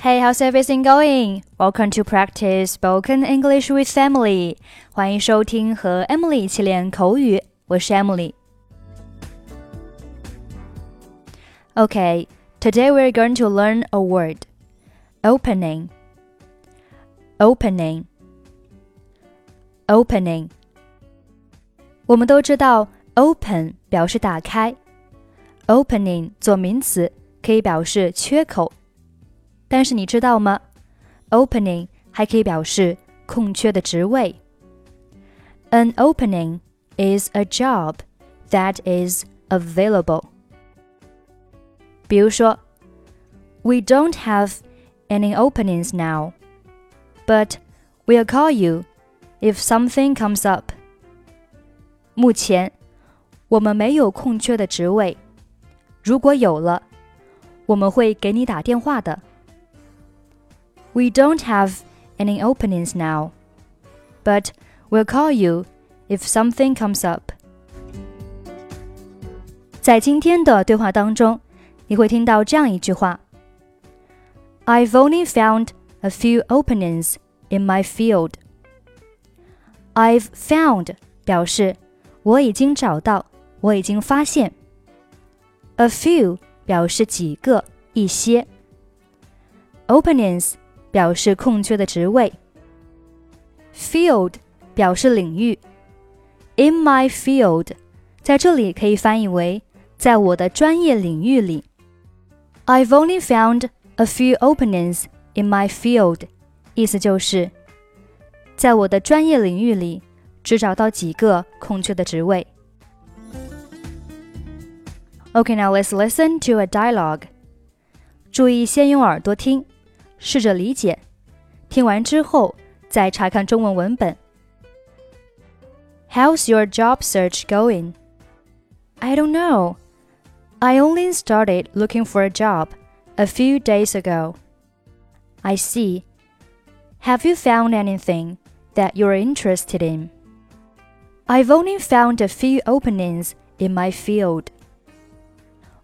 Hey, how's everything going? Welcome to practice spoken English with Emily. 欢迎收听和 Emily 一起练口语，我是 Emily。Okay, today we're going to learn a word. Opening. Opening. Opening. 我们都知道，open 表示打开，opening 做名词可以表示缺口。 但是你知道吗？Opening 还可以表示空缺的职位。An opening is a job that is available. 比如说，We don't have any openings now, but we'll call you if something comes up. 目前我们没有空缺的职位，如果有了，我们会给你打电话的。 we don't have any openings now, but we'll call you if something comes up. 在今天的对话当中，你会听到这样一句话：“I've only found a few openings in my field.” I've found 表示我已经找到，我已经发现。A few 表示几个、一些。Openings 表示空缺的职位。Field 表示领域。In my field，在这里可以翻译为在我的专业领域里。I've only found a few openings in my field，意思就是在我的专业领域里只找到几个空缺的职位。Okay, now let's listen to a dialogue. 注意，先用耳朵听。 试着理解，听完之后再查看中文文本。How's your job search going? I don't know. I only started looking for a job a few days ago. I see. Have you found anything that you're interested in? I've only found a few openings in my field.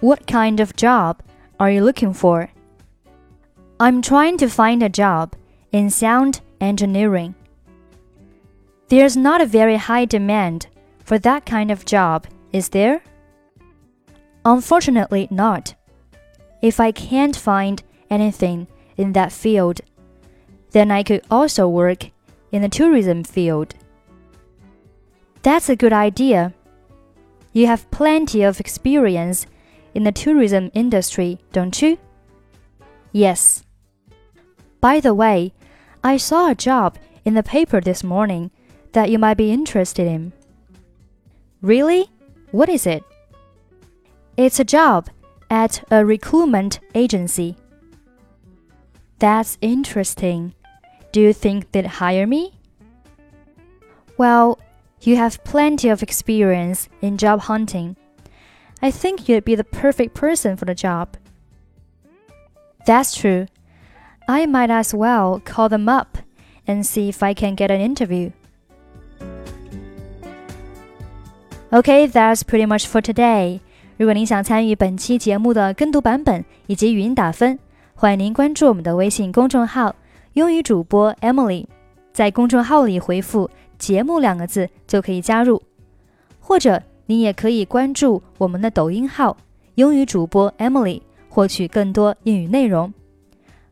What kind of job are you looking for? I'm trying to find a job in sound engineering. There's not a very high demand for that kind of job, is there? Unfortunately, not. If I can't find anything in that field, then I could also work in the tourism field. That's a good idea. You have plenty of experience in the tourism industry, don't you? Yes. By the way, I saw a job in the paper this morning that you might be interested in. Really? What is it? It's a job at a recruitment agency. That's interesting. Do you think they'd hire me? Well, you have plenty of experience in job hunting. I think you'd be the perfect person for the job. That's true. I might as well call them up and see if I can get an interview. Okay, that's pretty much for today. 如果您想参与本期节目的跟读版本以及语音打分，欢迎您关注我们的微信公众号“英语主播 Emily”。在公众号里回复“节目”两个字就可以加入，或者您也可以关注我们的抖音号“英语主播 Emily”，获取更多英语内容。